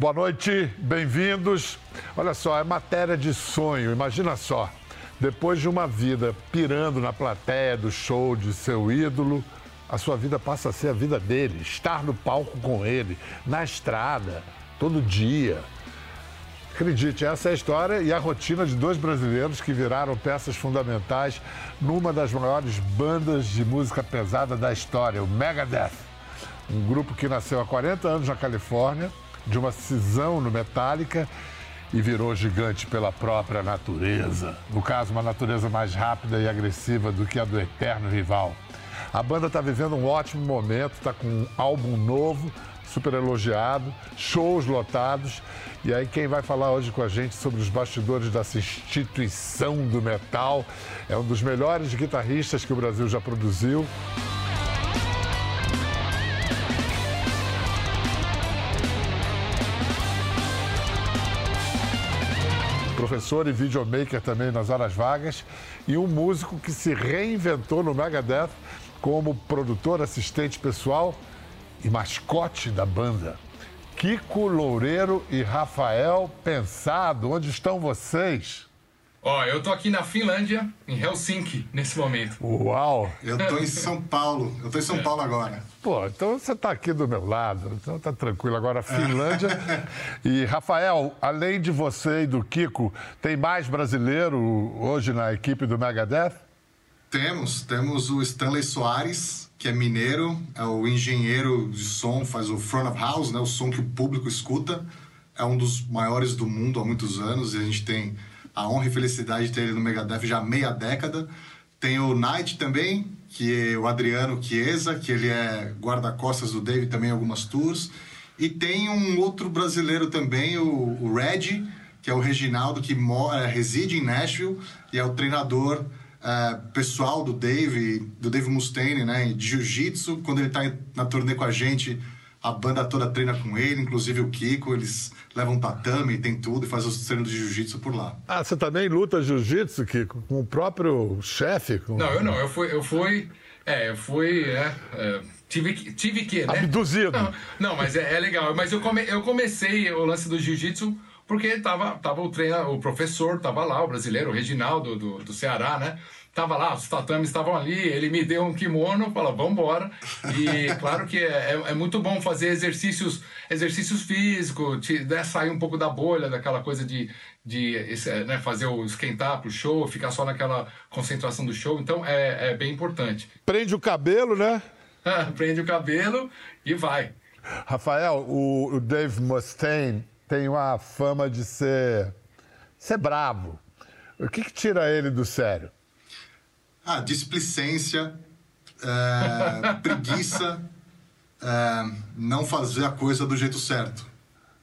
Boa noite, bem-vindos. Olha só, é matéria de sonho, imagina só. Depois de uma vida pirando na plateia do show de seu ídolo, a sua vida passa a ser a vida dele, estar no palco com ele, na estrada, todo dia. Acredite, essa é a história e a rotina de dois brasileiros que viraram peças fundamentais numa das maiores bandas de música pesada da história, o Megadeth. Um grupo que nasceu há 40 anos na Califórnia, de uma cisão no Metallica e virou gigante pela própria natureza. No caso, uma natureza mais rápida e agressiva do que a do eterno rival. A banda está vivendo um ótimo momento, está com um álbum novo, super elogiado, shows lotados. E aí quem vai falar hoje com a gente sobre os bastidores dessa instituição do metal é um dos melhores guitarristas que o Brasil já produziu. Professor e videomaker também nas horas vagas, e um músico que se reinventou no Megadeth como produtor, assistente pessoal e mascote da banda. Kiko Loureiro e Rafael Pensado, onde estão vocês? Ó, eu tô aqui na Finlândia, em Helsinki, nesse momento. Uau! Eu tô em São Paulo. Eu tô em São Paulo agora. Pô, então você tá aqui do meu lado, então tá tranquilo. Agora, Finlândia. e, Rafael, além de você e do Kiko, tem mais brasileiro hoje na equipe do Megadeth? Temos. Temos o Stanley Soares, que é mineiro, é o engenheiro de som, faz o front of house, né, o som que o público escuta. É um dos maiores do mundo há muitos anos e a gente tem a honra e felicidade de ter ele no Megadeth já há meia década. Tem o Knight também, que é o Adriano Chiesa, que ele é guarda-costas do Dave também em algumas tours. E tem um outro brasileiro também, o, o Red, que é o Reginaldo, que mora, reside em Nashville e é o treinador é, pessoal do Dave, do Dave Mustaine, né, de jiu-jitsu. Quando ele está na turnê com a gente, a banda toda treina com ele, inclusive o Kiko, eles levam tatame, tem tudo e faz os treinos de jiu-jitsu por lá. Ah, você também luta jiu-jitsu, Kiko, com o próprio chefe? Com... Não, eu não, eu fui, eu fui, é, eu fui, é, é, tive, tive que, né? Abduzido. Não, não mas é, é, legal, mas eu, come, eu comecei o lance do jiu-jitsu porque tava, tava o treino, o professor tava lá, o brasileiro, o Reginaldo do, do Ceará, né? Tava lá, os tatames estavam ali, ele me deu um kimono, falou, vamos embora. E claro que é, é, é, muito bom fazer exercícios, exercícios físicos, te, né, sair um pouco da bolha, daquela coisa de, de né, fazer o esquentar pro show, ficar só naquela concentração do show. Então é, é bem importante. Prende o cabelo, né? Prende o cabelo e vai. Rafael, o, o Dave Mustaine tem uma fama de ser, ser bravo. O que, que tira ele do sério? Ah, displicência, é, preguiça, é, não fazer a coisa do jeito certo.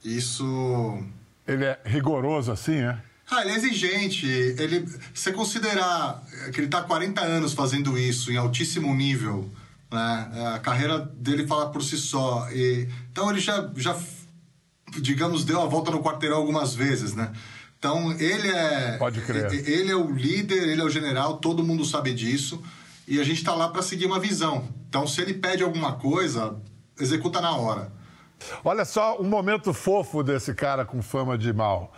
Isso. Ele é rigoroso assim, é? Ah, ele é exigente. Ele, você considerar que ele está há 40 anos fazendo isso em altíssimo nível, né? a carreira dele fala por si só. E, então ele já, já, digamos, deu a volta no quarteirão algumas vezes, né? Então, ele é. Pode crer. Ele é o líder, ele é o general, todo mundo sabe disso. E a gente está lá para seguir uma visão. Então, se ele pede alguma coisa, executa na hora. Olha só um momento fofo desse cara com fama de mal.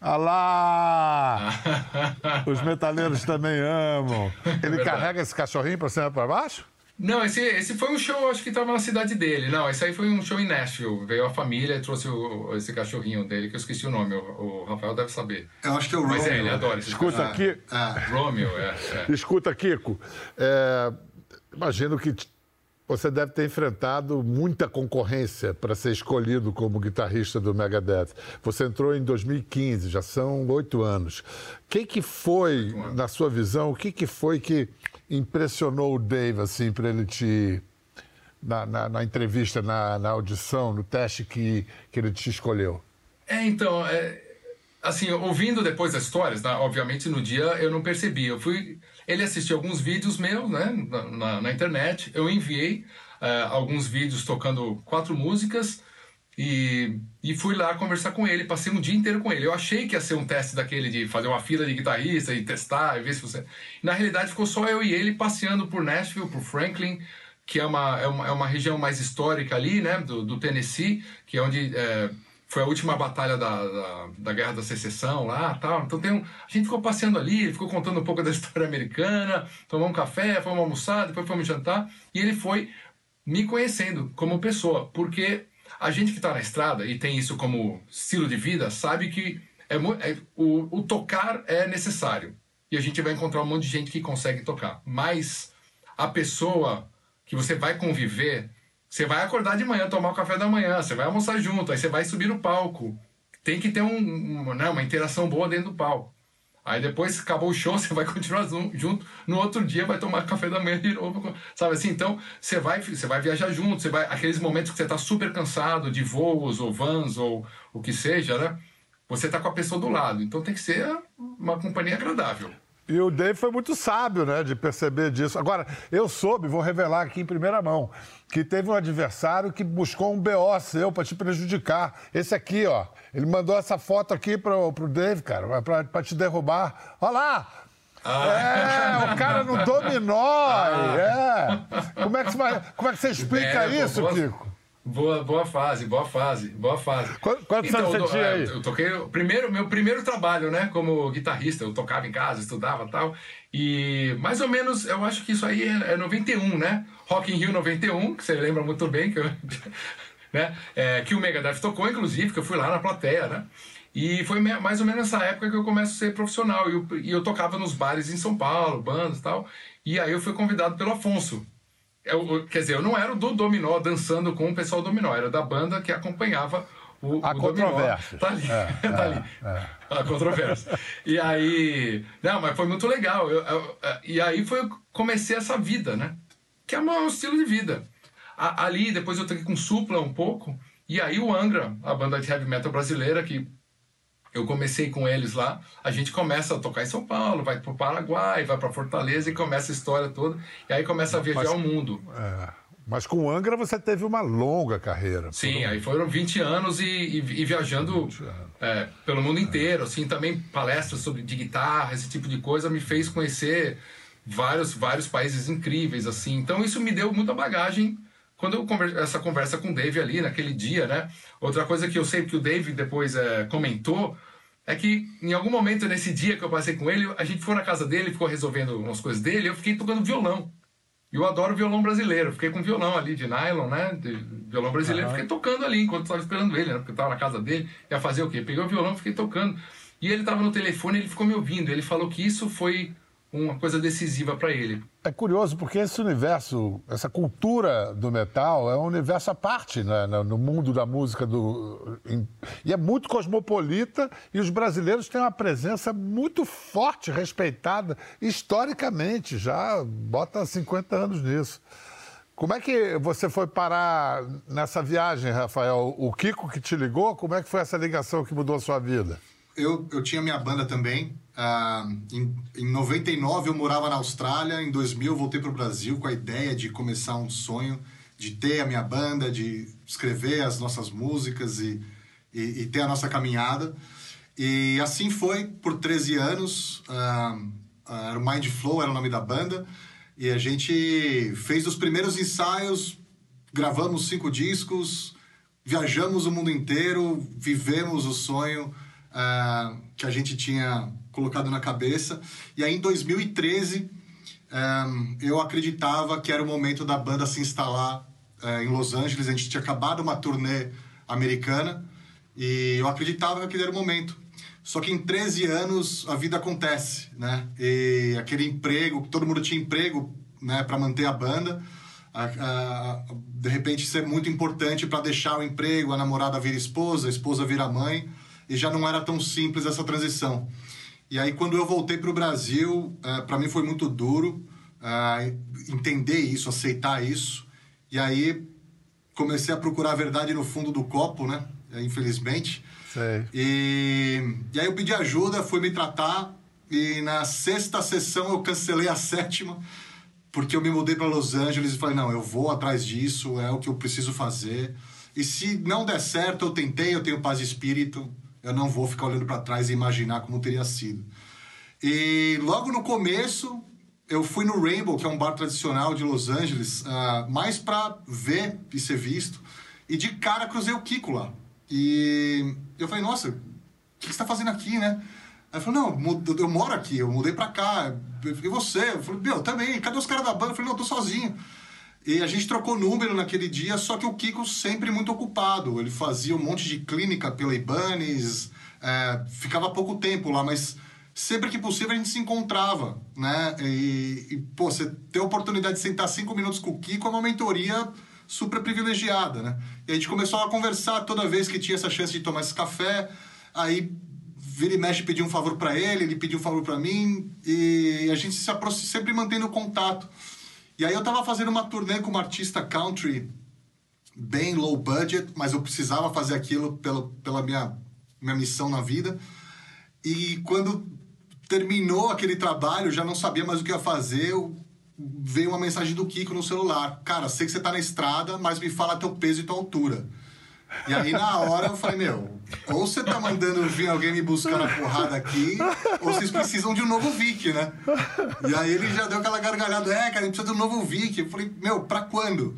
Ah lá! Os metaleiros também amam. Ele é carrega esse cachorrinho para cima e para baixo? Não, esse, esse foi um show, acho que estava na cidade dele. Não, esse aí foi um show em Nashville. Veio a família e trouxe o, esse cachorrinho dele, que eu esqueci o nome. O, o Rafael deve saber. Eu acho que é o Romeo. Mas é, ele adora esse Escuta aqui. É. Romeo, é, é. Escuta, Kiko. É, imagino que você deve ter enfrentado muita concorrência para ser escolhido como guitarrista do Megadeth. Você entrou em 2015, já são oito anos. Quem que foi, na sua visão, o que, que foi que impressionou o Dave, assim, para ele te. Na, na, na entrevista, na, na, audição, no teste que, que ele te escolheu? É, então, é, assim, ouvindo depois as histórias, né, obviamente no dia eu não percebi. Eu fui. Ele assistiu alguns vídeos meus, né, na, internet. Eu enviei uh, alguns vídeos tocando quatro músicas e, e fui lá conversar com ele, passei um dia inteiro com ele. Eu achei que ia ser um teste daquele de fazer uma fila de guitarrista e testar e ver se você. Na realidade, ficou só eu e ele passeando por Nashville, por Franklin, que é uma, é uma, é uma região mais histórica ali, né, do, do Tennessee, que é onde é, foi a última batalha da, da, da, Guerra da Secessão lá tal. Então tem um, a gente ficou passeando ali, ele ficou contando um pouco da história americana, tomamos um café, fomos almoçar, depois fomos jantar, e ele foi me conhecendo como pessoa, porque a gente que está na estrada e tem isso como estilo de vida sabe que é, é, o, o tocar é necessário. E a gente vai encontrar um monte de gente que consegue tocar. Mas a pessoa que você vai conviver você vai acordar de manhã, tomar o café da manhã, você vai almoçar junto, aí você vai subir no palco. Tem que ter um, um, né, uma interação boa dentro do palco. Aí depois acabou o show, você vai continuar junto. No outro dia vai tomar café da manhã de novo. Sabe assim? Então você vai, você vai viajar junto. Você vai, aqueles momentos que você está super cansado de voos ou vans ou o que seja, né? Você está com a pessoa do lado. Então tem que ser uma companhia agradável. E o Dave foi muito sábio, né, de perceber disso. Agora, eu soube, vou revelar aqui em primeira mão, que teve um adversário que buscou um BO seu para te prejudicar. Esse aqui, ó. Ele mandou essa foto aqui pro, pro Dave, cara, para te derrubar. Olha lá! Ah. É, o cara no dominó, ah. é. Como é que você, vai, como é que você explica é, isso, Kiko? Boa, boa fase, boa fase, boa fase. Quantos então, anos você tinha aí? Eu toquei primeiro, meu primeiro trabalho, né, como guitarrista. Eu tocava em casa, estudava tal. E mais ou menos, eu acho que isso aí é, é 91, né? Rock in Rio 91, que você lembra muito bem, que, eu, né? É, que o Megadeth tocou, inclusive, que eu fui lá na plateia, né? E foi mais ou menos nessa época que eu começo a ser profissional. E eu, e eu tocava nos bares em São Paulo, bandas e tal. E aí eu fui convidado pelo Afonso, eu, quer dizer, eu não era do Dominó dançando com o pessoal do Dominó, era da banda que acompanhava o, a o controvérsia. Dominó. Tá ali, é, tá ali. É, é. A controvérsia. E aí. Não, mas foi muito legal. Eu, eu, e aí foi comecei essa vida, né? Que é um estilo de vida. A, ali, depois eu toquei com Supla um pouco. E aí o Angra, a banda de heavy metal brasileira, que eu comecei com eles lá, a gente começa a tocar em São Paulo, vai para o Paraguai, vai para Fortaleza e começa a história toda. E aí começa a viajar mas, o mundo. É, mas com o Angra você teve uma longa carreira. Sim, aí foram 20 anos e, e, e viajando é, pelo mundo inteiro. Assim, também palestras sobre de guitarra, esse tipo de coisa, me fez conhecer vários, vários países incríveis. assim. Então isso me deu muita bagagem quando eu conversa, essa conversa com o Dave ali naquele dia, né? Outra coisa que eu sei que o Dave depois é, comentou é que em algum momento nesse dia que eu passei com ele, a gente foi na casa dele, ficou resolvendo umas coisas dele, eu fiquei tocando violão. E eu adoro violão brasileiro, fiquei com violão ali de nylon, né? De violão brasileiro, uhum. fiquei tocando ali enquanto estava esperando ele, né? Porque eu estava na casa dele, ia fazer o quê? Peguei o violão, fiquei tocando. E ele estava no telefone, ele ficou me ouvindo. Ele falou que isso foi uma coisa decisiva para ele. É curioso porque esse universo, essa cultura do metal é um universo à parte né, no mundo da música do e é muito cosmopolita e os brasileiros têm uma presença muito forte, respeitada historicamente, já bota 50 anos nisso. Como é que você foi parar nessa viagem, Rafael? O Kiko que te ligou? Como é que foi essa ligação que mudou a sua vida? Eu, eu tinha minha banda também, ah, em, em 99 eu morava na Austrália, em 2000 eu voltei para o Brasil com a ideia de começar um sonho, de ter a minha banda, de escrever as nossas músicas e, e, e ter a nossa caminhada. E assim foi por 13 anos. Ah, era o Mind Flow, era o nome da banda. E a gente fez os primeiros ensaios, gravamos cinco discos, viajamos o mundo inteiro, vivemos o sonho que a gente tinha colocado na cabeça. E aí, em 2013, um, eu acreditava que era o momento da banda se instalar uh, em Los Angeles. A gente tinha acabado uma turnê americana e eu acreditava que aquele era o momento. Só que em 13 anos a vida acontece, né? E aquele emprego, todo mundo tinha emprego, né, para manter a banda. A, a, de repente isso é muito importante para deixar o emprego, a namorada vira esposa, a esposa vira mãe, e já não era tão simples essa transição. E aí, quando eu voltei para o Brasil, uh, é, para mim foi muito duro uh, entender isso, aceitar isso. E aí, comecei a procurar a verdade no fundo do copo, né? Infelizmente. Sei. E, e aí, eu pedi ajuda, fui me tratar. E na sexta sessão, eu cancelei a sétima, porque eu me mudei para Los Angeles e falei: não, eu vou atrás disso, é o que eu preciso fazer. E se não der certo, eu tentei, eu tenho paz de espírito, eu não vou ficar olhando para trás e imaginar como teria sido. E logo no começo, eu fui no Rainbow, que é um bar tradicional de Los Angeles, uh, mais para ver e ser visto. E de cara cruzei o Kiko lá. E eu falei, nossa, o que você está fazendo aqui, né? Aí ele falou, não, eu moro aqui, eu mudei pra cá. E você? Eu falei, meu, também, cadê os caras da banda? Eu falei, não, eu tô sozinho. E a gente trocou número naquele dia, só que o Kiko sempre muito ocupado. Ele fazia um monte de clínica pela Ibanez, é, ficava pouco tempo lá, mas sempre que possível a gente se encontrava, né? E, e, pô, você ter a oportunidade de sentar cinco minutos com o Kiko é uma mentoria super privilegiada, né? E a gente começou a conversar toda vez que tinha essa chance de tomar esse café. Aí vira e mexe pedir um favor para ele, ele pediu um favor para mim e a gente se aproxima, sempre mantendo contato. E aí eu tava fazendo uma turnê com uma artista country bem low budget, mas eu precisava fazer aquilo pela, pela minha, minha missão na vida. E quando terminou aquele trabalho, já não sabia mais o que ia fazer, eu, veio uma mensagem do Kiko no celular. Cara, sei que você tá na estrada, mas me fala teu peso e tua altura. E aí na hora eu falei, meu, ou você tá mandando vir alguém me buscar na porrada aqui, ou vocês precisam de um novo Vic, né? E aí ele já deu aquela gargalhada, é, cara, a gente precisa de um novo Vic. Eu falei, meu, pra quando?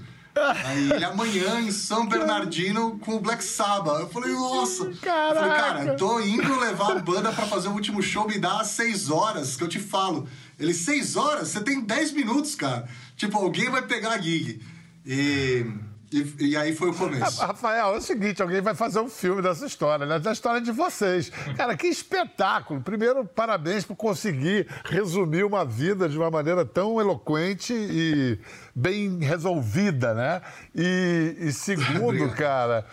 Aí ele amanhã em São Bernardino com o Black Sabbath. Eu falei, nossa. Caraca. Eu falei, cara, tô indo levar a banda para fazer o último show, me dá seis horas que eu te falo. Ele, seis horas? Você tem dez minutos, cara. Tipo, alguém vai pegar a gig. E e, e, aí foi o começo. Rafael, é o seguinte: alguém vai fazer um filme dessa história, né? Da história de vocês. Cara, que espetáculo! Primeiro, parabéns por conseguir resumir uma vida de uma maneira tão eloquente e bem resolvida, né? E, e segundo, cara.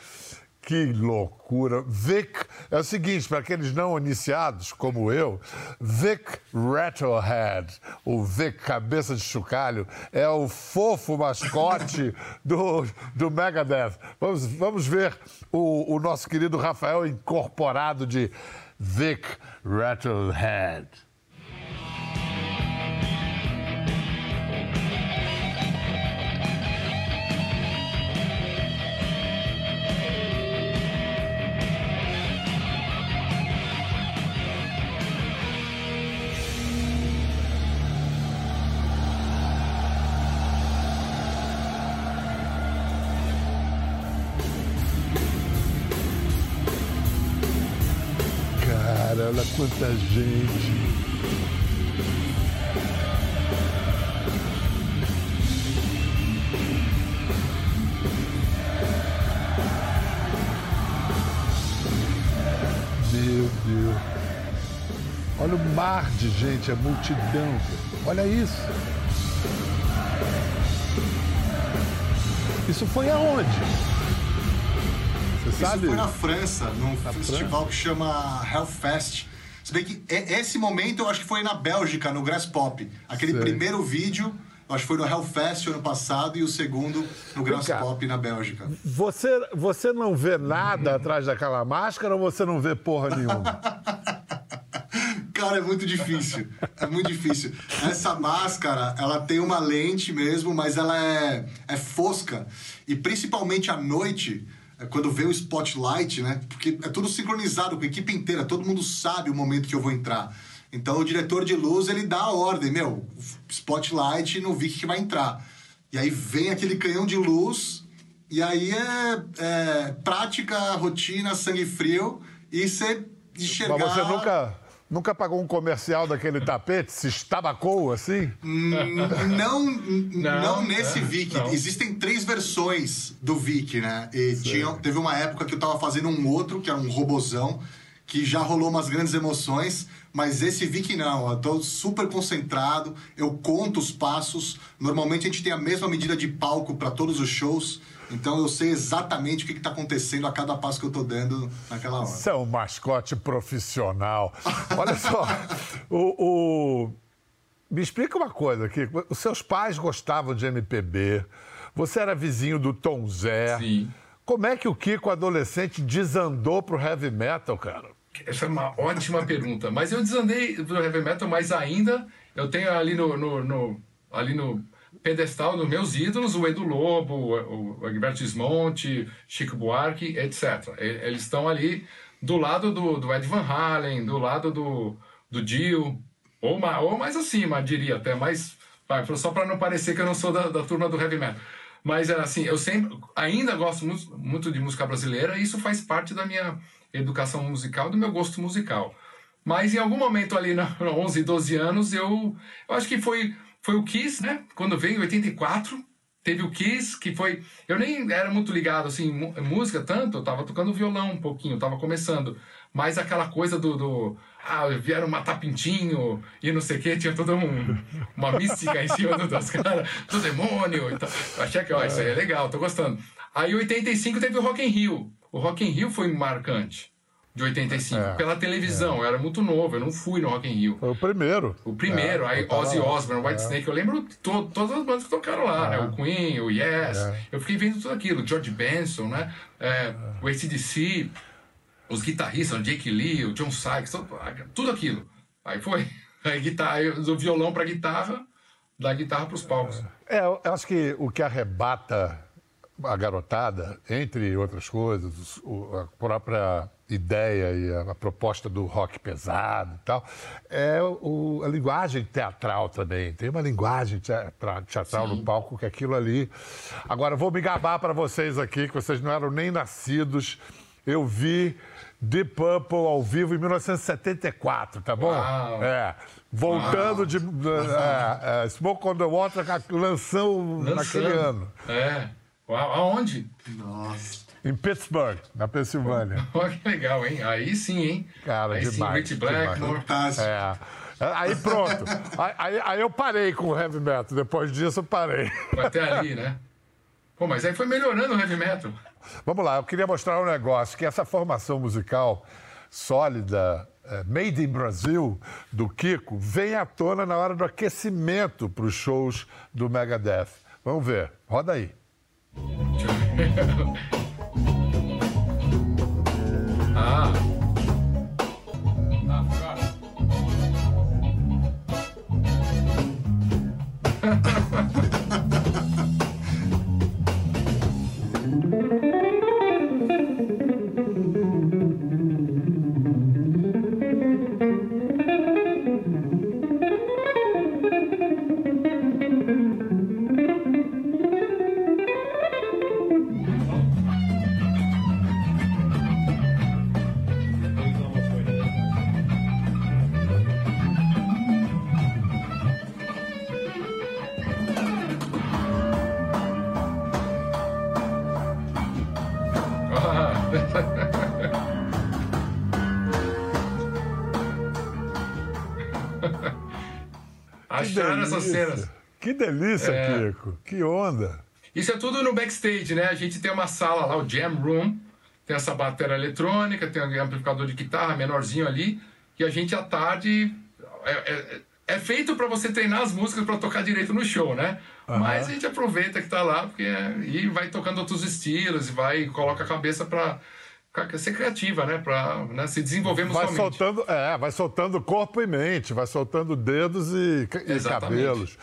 Que loucura. Vic, é o seguinte, para aqueles não iniciados como eu, Vic Rattlehead, o Vic Cabeça de Chocalho, é o fofo mascote do, do Megadeth. Vamos, vamos ver o, o nosso querido Rafael incorporado de Vic Rattlehead. Quanta gente. Meu Deus. Olha o mar de gente, a multidão. Olha isso. Isso foi aonde? Você sabe? Isso foi na França, num na festival França? que chama Hellfest. Se bem que esse momento eu acho que foi na Bélgica, no Grass Pop. Aquele Sei. primeiro vídeo, eu acho que foi no Hellfest ano passado e o segundo no Grass Pop na Bélgica. Você, você não vê nada atrás daquela máscara ou você não vê porra nenhuma? Cara, é muito difícil. É muito difícil. Essa máscara, ela tem uma lente mesmo, mas ela é, é fosca. E principalmente à noite, quando vem o spotlight, né? Porque é tudo sincronizado com a equipe inteira, todo mundo sabe o momento que eu vou entrar. Então o diretor de luz ele dá a ordem, meu, spotlight no Vic que vai entrar. E aí vem aquele canhão de luz, e aí é, é prática, rotina, sangue frio, e você enxergar. Mas você nunca Nunca pagou um comercial daquele tapete? Se estabacou assim? Não, não, não nesse Vic. Não. Existem três versões do Vic, né? E tinha, teve uma época que eu tava fazendo um outro, que era um robozão, que já rolou umas grandes emoções, mas esse Vic não. Eu tô super concentrado, eu conto os passos. Normalmente a gente tem a mesma medida de palco para todos os shows. Então eu sei exatamente o que está acontecendo a cada passo que eu estou dando naquela hora. Você é um mascote profissional. Olha só, o, o... me explica uma coisa aqui. Os seus pais gostavam de MPB, você era vizinho do Tom Zé. Sim. Como é que o Kiko, adolescente, desandou pro heavy metal, cara? Essa é uma ótima pergunta. Mas eu desandei do heavy metal, mas ainda eu tenho ali no, no, no ali no pedestal dos meus ídolos, o Edu Lobo, o, Egberto Gismonte, Chico Buarque, etc. Eles estão ali do lado do, do Ed Van Halen, do lado do, do Dio, ou, ou mais acima, diria até, mais, só para não parecer que eu não sou da, da turma do heavy metal. Mas assim, eu sempre ainda gosto muito, muito de música brasileira e isso faz parte da minha educação musical, do meu gosto musical. Mas em algum momento ali, na 11, 12 anos, eu, eu acho que foi, foi o Kiss, né? Quando veio em 84, teve o Kiss, que foi... Eu nem era muito ligado, assim, música tanto, eu tava tocando violão um pouquinho, eu tava começando. Mas aquela coisa do... do ah, vieram matar pintinho e não sei o que, tinha toda um, uma mística em cima das caras, do demônio e tal. Eu achei que, ó, isso aí é legal, tô gostando. Aí em 85 teve o Rock in Rio. O Rock in Rio foi marcante de 85, é, pela televisão. É. Eu era muito novo, eu não fui no Rock in Rio. Foi o primeiro. O primeiro, é, aí Ozzy Osbourne, White é. Snake, eu lembro to, todas as bandas que tocaram lá, né? É. O Queen, o Yes. É. Eu fiquei vendo tudo aquilo, George Benson, né? o ACDC, os guitarristas, o Jake Lee, o John Sykes, tudo, tudo aquilo. Aí foi. Aí guitarra, do violão pra guitarra, da guitarra pros palcos. É, eu acho que o que arrebata a garotada, entre outras coisas, a própria ideia e a, proposta do rock pesado e tal, é o, a linguagem teatral também. Tem uma linguagem teatral, teatral no palco que aquilo ali. Agora, vou me gabar para vocês aqui, que vocês não eram nem nascidos. Eu vi Deep Purple ao vivo em 1974, tá bom? Uau. É. Voltando Uau. de. É, é, Smoke on the Water lançou naquele ano. É. Uau, aonde? Nossa. Em Pittsburgh, na Pensilvânia. Olha que legal, hein? Aí sim, hein? Cara, aí demais. Sim, Rich Blackmore. É. Aí pronto. aí, aí eu parei com o heavy metal. Depois disso eu parei. Foi até ali, né? Pô, mas aí foi melhorando o heavy metal. Vamos lá, eu queria mostrar um negócio, que essa formação musical sólida, é, Made in Brasil, do Kiko, vem à tona na hora do aquecimento para os shows do Megadeth. Vamos ver, roda aí. ah. Acharam essas cenas. Que delícia, é. Kiko. Que onda. Isso é tudo no backstage, né? A gente tem uma sala lá, o Jam Room, tem essa bateria eletrônica, tem um amplificador de guitarra menorzinho ali, e a gente à tarde. É, é, é feito para você treinar as músicas para tocar direito no show, né? Uhum. Mas a gente aproveita que tá lá porque é, e vai tocando outros estilos e vai coloca a cabeça para ser criativa, né? Para né? se desenvolver musicalmente. Vai soltando, é, vai soltando corpo e mente, vai soltando dedos e, e cabelos.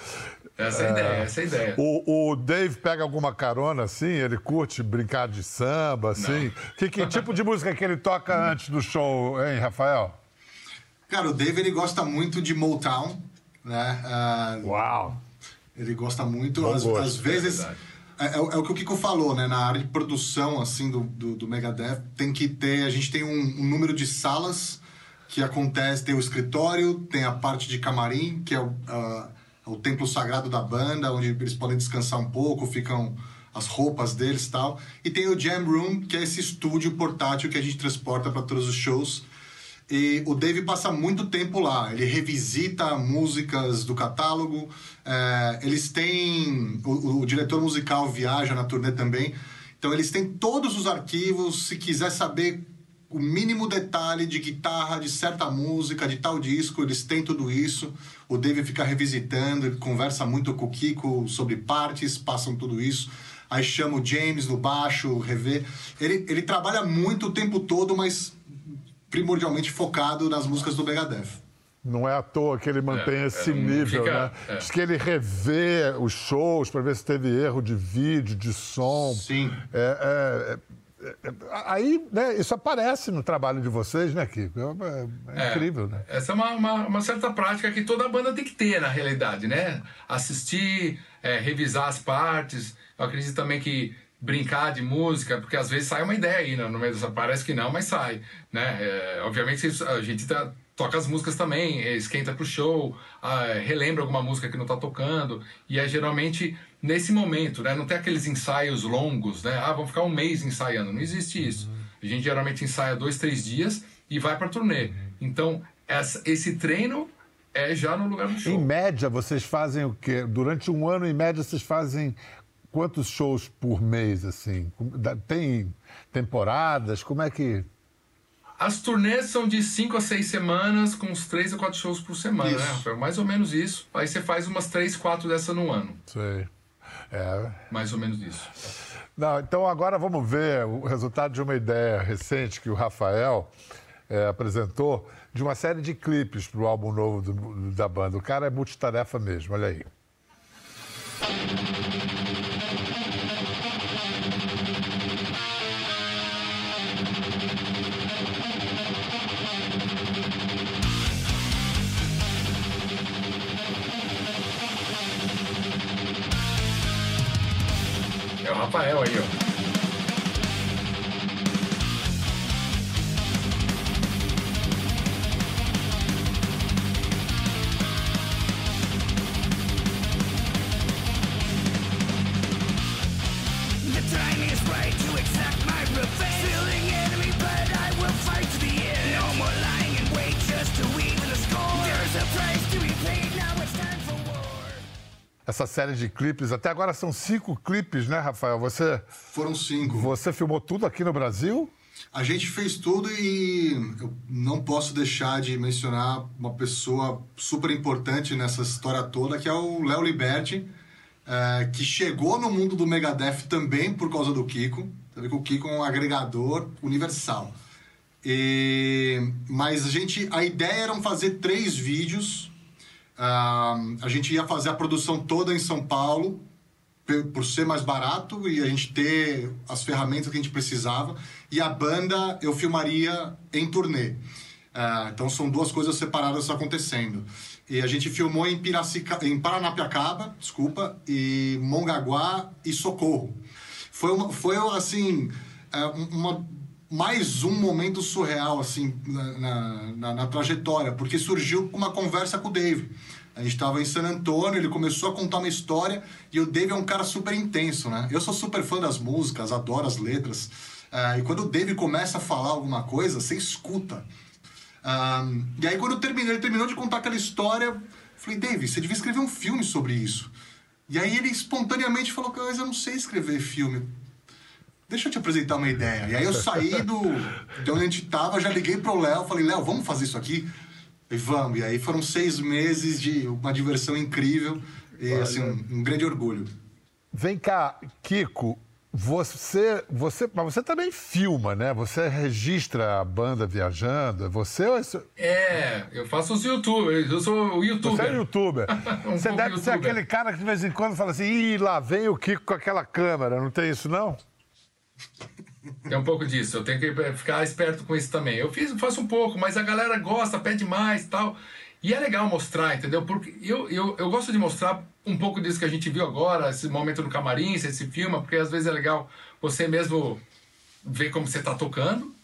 Essa é a ideia, essa é a ideia. O, o, Dave pega alguma carona assim? Ele curte brincar de samba, assim? Que, que tipo de música que ele toca antes do show, hein, Rafael? Cara, o Dave ele gosta muito de Motown, né? Uh, Uau! Ele gosta muito, às, às, vezes. É é, é, é, o que o Kiko falou, né? Na área de produção, assim, do, do, do Megadeth, tem que ter... A gente tem um, um, número de salas que acontece... Tem o escritório, tem a parte de camarim, que é o, uh, o templo sagrado da banda, onde eles podem descansar um pouco, ficam as roupas deles e tal. E tem o Jam Room, que é esse estúdio portátil que a gente transporta para todos os shows. E o Dave passa muito tempo lá. Ele revisita músicas do catálogo. É, eles têm. O, o, diretor musical viaja na turnê também. Então, eles têm todos os arquivos. Se quiser saber o mínimo detalhe de guitarra de certa música, de tal disco, eles têm tudo isso. O Dave fica revisitando, ele conversa muito com o Kiko sobre partes, passam tudo isso. Aí chama o James no baixo, revê. Ele, ele trabalha muito o tempo todo, mas primordialmente focado nas músicas do Megadeth. Não é à toa que ele mantém é, esse é, nível, fica, né? É. Diz que ele revê os shows para ver se teve erro de vídeo, de som. Sim. É, é, é, aí, né, isso aparece no trabalho de vocês, né, Kiko? É, incrível, né? Essa é uma, uma, uma, certa prática que toda banda tem que ter, na realidade, né? Assistir, revisar as partes, Eu acredito também que brincar de música, porque às vezes sai uma ideia aí né, no meio dessa. Parece que não, mas sai. Né? É, obviamente a gente tá, toca as músicas também, é, esquenta pro show, ah, relembra alguma música que não tá tocando. E é geralmente nesse momento, né? Não tem aqueles ensaios longos, né? Ah, vamos ficar um mês ensaiando. Não existe isso. A gente geralmente ensaia dois, três dias e vai pra turnê. Então, essa, esse treino é já no lugar do show. Em média, vocês fazem o quê? Durante um ano, em média, vocês fazem quantos shows por mês, assim? Tem temporadas? Como é que... As turnês são de 5 a 6 semanas, com uns 3 a 4 shows por semana, isso. né, Rafael? Mais ou menos isso. Aí você faz umas 3, 4 dessa no ano. Sei. É. Mais ou menos isso. Não, então agora vamos ver o resultado de uma ideia recente que o Rafael é, apresentou de uma série de clipes para o álbum novo do, da banda. O cara é multitarefa mesmo, olha aí. É o Rafael aí, essa série de clipes. Até agora são cinco clipes, né, Rafael? Você. Foram cinco. Você filmou tudo aqui no Brasil? A gente fez tudo e eu não posso deixar de mencionar uma pessoa super importante nessa história toda, que é o Léo Liberti, é, que chegou no mundo do Megadeth também por causa do Kiko. Sabe que o Kiko é um agregador universal. E, mas a gente, a ideia era fazer três vídeos A gente ia fazer a produção toda em São Paulo, por ser mais barato e a gente ter as ferramentas que a gente precisava. E a banda eu filmaria em turnê. Então são duas coisas separadas acontecendo. E a gente filmou em, Piracica... em Paranapiacaba, desculpa, e Mongaguá e Socorro. Foi, uma, foi assim, é, uma, mais um momento surreal assim na, na, na, trajetória, porque surgiu uma conversa com o Dave. A gente estava em San Antônio, ele começou a contar uma história e o Dave é um cara super intenso, né? Eu sou super fã das músicas, adoro as letras. Uh, e quando o Dave começa a falar alguma coisa, você escuta. Uh, e aí quando eu terminei, ele terminou de contar aquela história, eu falei, Dave, você devia escrever um filme sobre isso. E aí ele espontaneamente falou, mas eu não sei escrever filme deixa eu te apresentar uma ideia. E aí eu saí do, de onde a gente tava, já liguei pro Léo, falei, Léo, vamos fazer isso aqui? E vamos. E aí foram seis meses de uma diversão incrível e Olha. assim, um, um, grande orgulho. Vem cá, Kiko. Você, você, mas você também filma, né? Você registra a banda viajando. É você ou é... é, eu faço os youtubers. Eu sou o youtuber. Você é youtuber. um você deve YouTuber. ser aquele cara que de vez em quando fala assim: Ih, lá vem o Kiko com aquela câmera. Não tem isso, não? É um pouco disso, eu tenho que ficar esperto com isso também. Eu fiz, faço um pouco, mas a galera gosta, pede mais tal. E é legal mostrar, entendeu? Porque eu, eu, eu gosto de mostrar um pouco disso que a gente viu agora, esse momento no camarim, se filma, porque às vezes é legal você mesmo ver como você está tocando.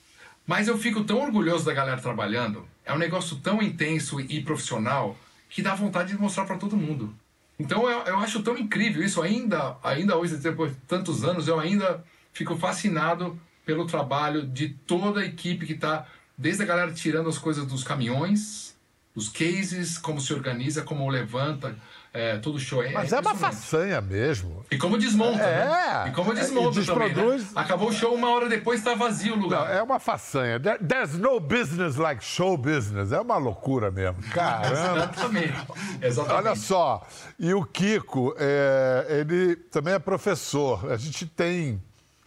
Mas eu fico tão orgulhoso da galera trabalhando. É um negócio tão intenso e profissional que dá vontade de mostrar para todo mundo. Então eu, eu acho tão incrível isso ainda, ainda hoje, depois de tantos anos, eu ainda fico fascinado pelo trabalho de toda a equipe que está, desde a galera tirando as coisas dos caminhões, os cases, como se organiza, como levanta, é, todo show. É, Mas é, uma façanha mesmo. E como desmonta, é, né? E como desmonta e também, né? Acabou o show, uma hora depois está vazio o lugar. Não, é uma façanha. There's no business like show business. É uma loucura mesmo. Caramba. Exatamente. Exatamente. Olha só, e o Kiko, é, ele também é professor. A gente tem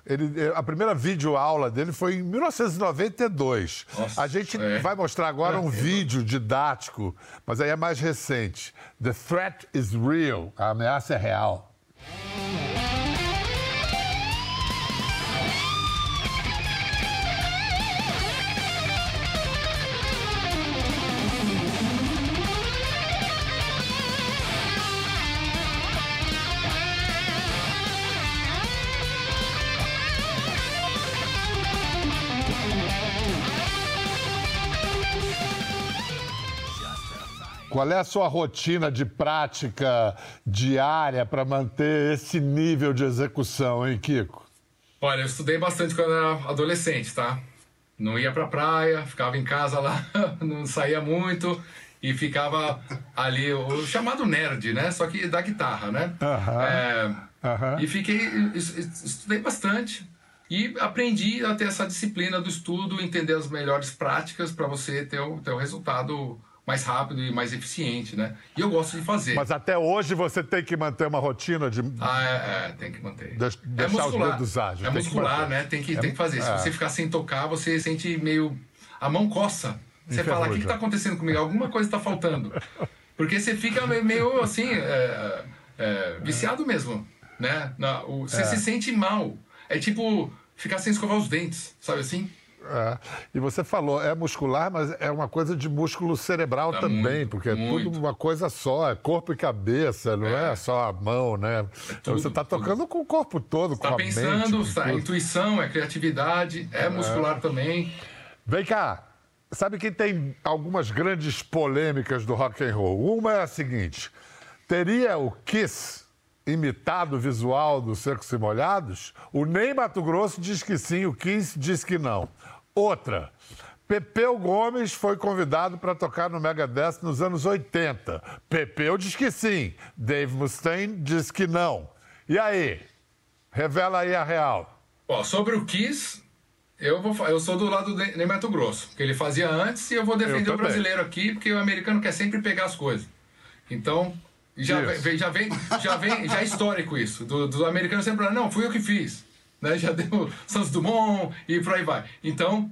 ele, a primeira videoaula dele foi em 1992. Nossa, a gente é. vai mostrar agora um é. vídeo didático, mas aí é mais recente. The threat is real. A ameaça é real. Qual é a sua rotina de prática diária para manter esse nível de execução, hein, Kiko? Olha, eu estudei bastante quando era adolescente, tá? Não ia pra praia, ficava em casa lá, não saía muito e ficava ali, o chamado nerd, né? Só que da guitarra, né? Aham. É, Aham. E fiquei, es- es- estudei bastante e aprendi a ter essa disciplina do estudo, entender as melhores práticas para você ter o, ter o resultado mais rápido e mais eficiente, né? E eu gosto de fazer. Mas até hoje você tem que manter uma rotina de. Ah, é, é, tem que manter. Deix- deixar os dedos ágeis, É muscular, né? Tem que, tem que fazer. Se é. você ficar sem tocar, você sente meio. A mão coça. Você fala, o que, que Enferruja. tá acontecendo comigo? Alguma coisa tá faltando. Porque você fica meio, assim, é, é, viciado mesmo, né? Na- o- É. você se sente mal. É tipo ficar sem escovar os dentes, sabe assim? É. E você falou, é muscular, mas é uma coisa de músculo cerebral É também, muito, porque é muito. tudo uma coisa só, é corpo e cabeça, não é, só a mão, né? tudo, você está tudo. tocando com o corpo todo, com Tá a pensando, mente. tá, tudo. intuição, é criatividade, é muscular também. Vem cá, sabe que tem algumas grandes polêmicas do rock and roll. Uma é a seguinte: teria o Kiss imitado o visual dos Secos e Molhados? O Ney Mato Grosso diz que sim, o Kiss diz que não. Outra. Pepeu Gomes foi convidado para tocar no Megadeth nos anos 80. Pepeu diz que sim. Dave Mustaine diz que não. E aí? Revela aí a real. Ó, sobre o Kiss, eu, vou, eu sou do lado do Ney Mato Grosso, que ele fazia antes, e eu vou defender Eu o brasileiro aqui, porque o americano quer sempre pegar as coisas. Então, já vem, já vem, já vem, já é histórico isso. Do, do americano sempre falar, não, fui eu que fiz. Né? Já deu Santos Dumont e por aí vai. Então,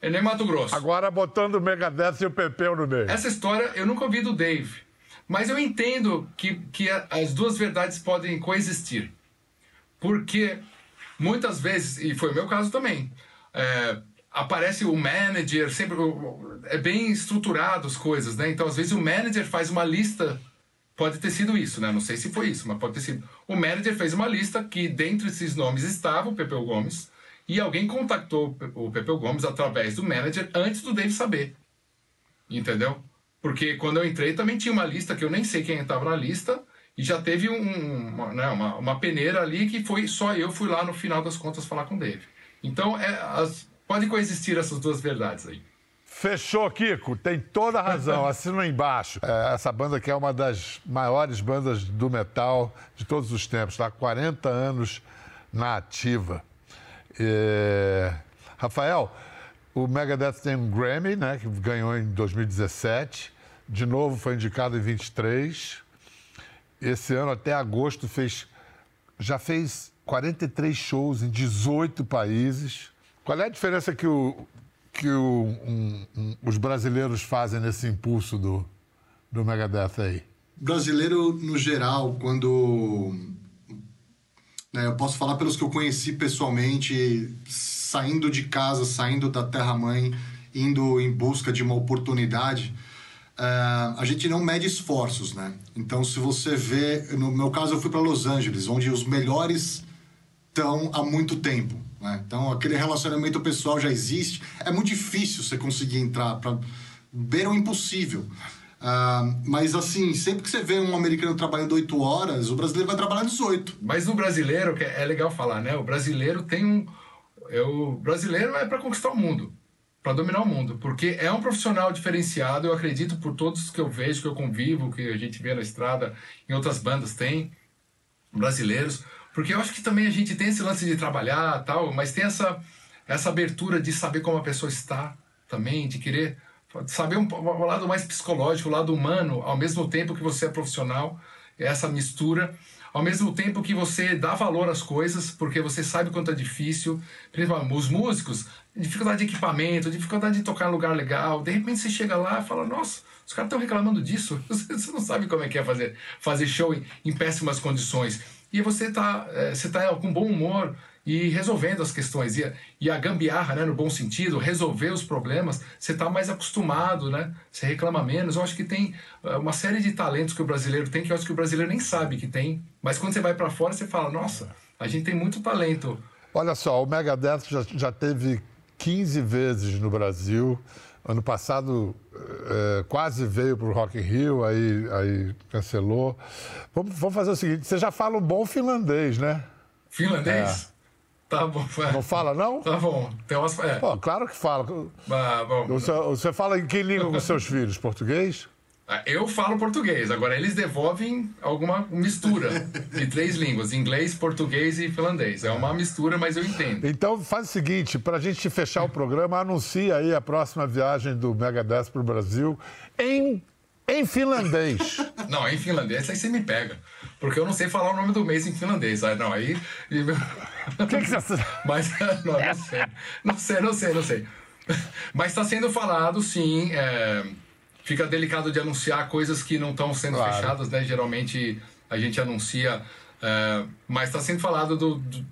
é Ney Mato Grosso. Agora botando o Megadeth e o Pepeu no meio. Essa história eu nunca ouvi do Dave, mas eu entendo que, que as duas verdades podem coexistir. Porque muitas vezes, e foi o meu caso também, é, aparece o manager, sempre é bem estruturado as coisas, né? Então, às vezes, o manager faz uma lista. Pode ter sido isso, né? Não sei se foi isso, mas pode ter sido. O manager fez uma lista que, dentre esses nomes, estava o Pepeu Gomes, e alguém contactou o Pe- o Pepeu Gomes através do manager antes do Dave saber. Entendeu? Porque quando eu entrei também tinha uma lista que eu nem sei quem estava na lista e já teve um, uma, né, uma, uma peneira ali que foi só eu fui lá no final das contas falar com o Dave. Então é, as, pode coexistir essas duas verdades aí. Fechou, Kiko. Tem toda a razão. Assina embaixo. É, essa banda que é uma das maiores bandas do metal de todos os tempos. Está há 40 anos na ativa. É, Rafael, o Megadeth tem um Grammy, né? Que ganhou em 2017. De novo foi indicado em 23. Esse ano, até agosto, fez, já fez 43 shows em 18 países. Qual é a diferença que, o, que o- um- um- os brasileiros fazem nesse impulso do, do Megadeth aí? brasileiro no geral, quando né, eu posso falar pelos que eu conheci pessoalmente, saindo de casa, saindo da terra mãe, indo em busca de uma oportunidade, eh, a gente não mede esforços, né? Então, se você vê, no meu caso, eu fui para Los Angeles, onde os melhores estão há muito tempo. Né? Então, aquele relacionamento pessoal já existe. É muito difícil você conseguir entrar para beira o impossível. Ah, mas, assim, sempre que você vê um americano trabalhando 8 horas, o brasileiro vai trabalhar 18. Mas no brasileiro, que é legal falar, né? O brasileiro tem um. é, o brasileiro é para conquistar o mundo, para dominar o mundo, porque é um profissional diferenciado. Eu acredito por todos que eu vejo, que eu convivo, que a gente vê na estrada, em outras bandas tem brasileiros, porque eu acho que também a gente tem esse lance de trabalhar tal, mas tem essa essa abertura de saber como a pessoa está também, de querer saber um, o lado mais psicológico, o lado humano, ao mesmo tempo que você é profissional, essa mistura, ao mesmo tempo que você dá valor às coisas, porque você sabe quanto é difícil, principalmente os músicos, dificuldade de equipamento, dificuldade de tocar em lugar legal, de repente você chega lá e fala, nossa, os caras estão reclamando disso, você não sabe como é que é fazer, fazer show em, em péssimas condições. E você está você tá com bom humor e resolvendo as questões. E a, e a gambiarra, né, no bom sentido, resolver os problemas, você está mais acostumado, né? Você reclama menos. Eu acho que tem eh, uma série de talentos que o brasileiro tem que eu acho que o brasileiro nem sabe que tem. Mas quando você vai para fora, você fala, nossa, a gente tem muito talento. Olha só, o Megadeth já, já teve 15 vezes no Brasil, Ano passado é, quase veio para o Rock in Rio, aí, aí cancelou. Vamos, vamos fazer o seguinte: você já fala um bom finlandês, né? Finlandês? É. Tá bom. Não fala, não? Tá bom. Tem umas... É. Pô, claro que fala. Ah, bom. Você, você fala em que língua com seus filhos? Português? Ah, eu falo português, agora eles devolvem alguma mistura de três línguas: inglês, português e finlandês. É uma mistura, mas eu entendo. Então faz o seguinte: para a gente fechar o programa, anuncia aí a próxima viagem do Mega 10 para o Brasil em, em finlandês. Não, em finlandês aí você me pega. Porque eu não sei falar o nome do mês em finlandês. Aí, não, aí. O que, que você. Mas não, não sei. Não sei, não sei, não sei. Mas está sendo falado, sim. É fica delicado de anunciar coisas que não estão sendo claro. fechadas, né? Geralmente a gente anuncia, uh, mas está sendo falado do, do,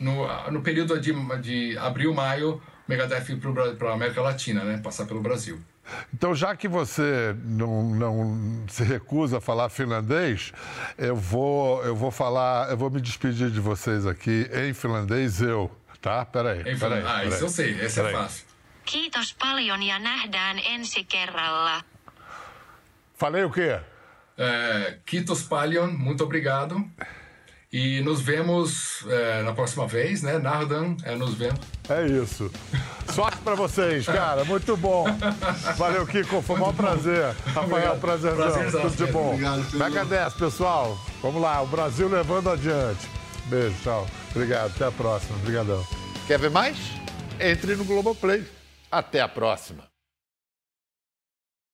no, no período de, de abril, maio, Megadeth para a América Latina, né? Passar pelo Brasil. Então, já que você não, não se recusa a falar finlandês, eu vou, eu vou falar, eu vou me despedir de vocês aqui em finlandês, eu, tá? Peraí. Em peraí, ah, peraí. isso eu sei, esse é peraí. é fácil. Kiitos paljon ja nähdään ensi kerralla. Falei o quê? É, Kitos Palion, muito obrigado. E nos vemos é, na próxima vez, né? Nardan, é, nos vemos. É isso. Sorte pra vocês, cara. Muito bom. Valeu, Kiko. Foi um maior prazer. Rafael, prazerzão. prazerzão. Tudo de bom. Obrigado, Mega 10, pessoal. Vamos lá. O Brasil levando adiante. Beijo, tchau. Obrigado. Até a próxima. Obrigadão. Quer ver mais? Entre no Globoplay. Até a próxima.